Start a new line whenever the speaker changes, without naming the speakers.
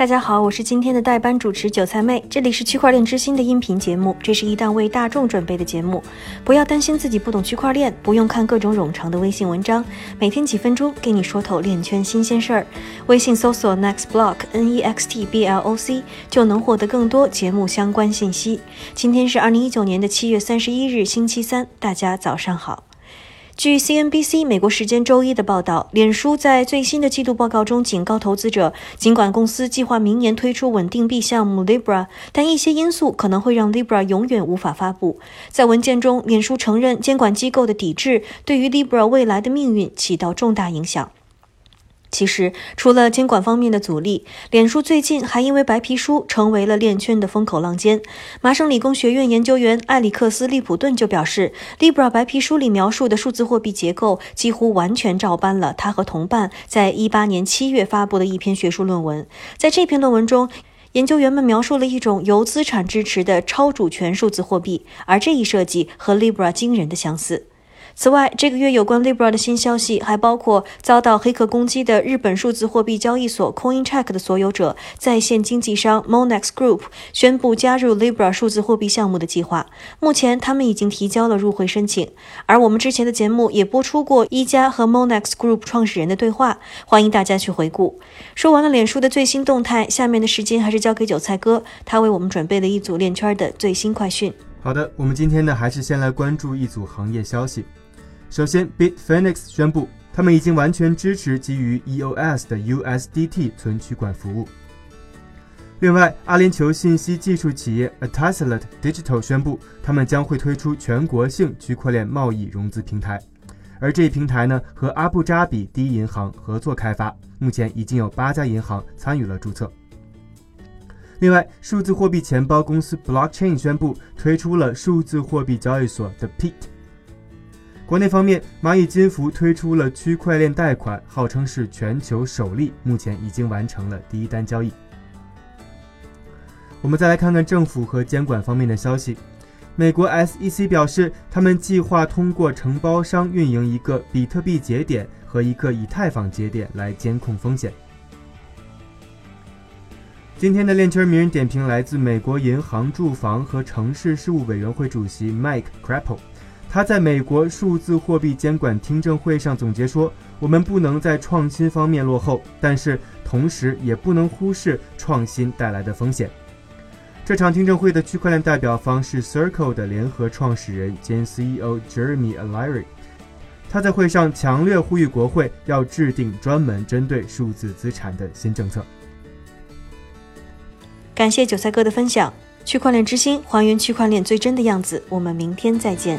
大家好，我是今天的代班主持韭菜妹，这里是区块链之星的音频节目，这是一档为大众准备的节目。不要担心自己不懂区块链，不用看各种冗长的微信文章，每天几分钟给你说透链圈新鲜事儿。微信搜索 Next Block N E X T B L O C 就能获得更多节目相关信息。今天是二零一九年的七月三十一日，星期三，大家早上好。据 CNBC 美国时间周一的报道，脸书在最新的季度报告中警告投资者，尽管公司计划明年推出稳定币项目 Libra，但一些因素可能会让 Libra 永远无法发布。在文件中，脸书承认监管机构的抵制对于 Libra 未来的命运起到重大影响。其实，除了监管方面的阻力，脸书最近还因为白皮书成为了链圈的风口浪尖。麻省理工学院研究员艾里克斯·利普顿就表示，Libra 白皮书里描述的数字货币结构几乎完全照搬了他和同伴在一八年七月发布的一篇学术论文。在这篇论文中，研究员们描述了一种由资产支持的超主权数字货币，而这一设计和 Libra 惊人的相似。此外，这个月有关 Libra 的新消息还包括遭到黑客攻击的日本数字货币交易所 Coincheck 的所有者在线经纪商 Monex Group 宣布加入 Libra 数字货币项目的计划。目前，他们已经提交了入会申请。而我们之前的节目也播出过一加和 Monex Group 创始人的对话，欢迎大家去回顾。说完了脸书的最新动态，下面的时间还是交给韭菜哥，他为我们准备了一组链圈的最新快讯。
好的，我们今天呢，还是先来关注一组行业消息。首先，Bitfinex 宣布，他们已经完全支持基于 EOS 的 USDT 存取管服务。另外，阿联酋信息技术企业 Atasalat Digital 宣布，他们将会推出全国性区块链贸易融资平台。而这一平台呢，和阿布扎比第一银行合作开发，目前已经有八家银行参与了注册。另外，数字货币钱包公司 Blockchain 宣布推出了数字货币交易所的 Pit。国内方面，蚂蚁金服推出了区块链贷款，号称是全球首例，目前已经完成了第一单交易。我们再来看看政府和监管方面的消息。美国 SEC 表示，他们计划通过承包商运营一个比特币节点和一个以太坊节点来监控风险。今天的链圈名人点评来自美国银行、住房和城市事务委员会主席 Mike Crapple。他在美国数字货币监管听证会上总结说：“我们不能在创新方面落后，但是同时也不能忽视创新带来的风险。”这场听证会的区块链代表方是 Circle 的联合创始人兼 CEO Jeremy Alaire。他在会上强烈呼吁国会要制定专门针对数字资产的新政策。
感谢韭菜哥的分享。区块链之星还原区块链最真的样子，我们明天再见。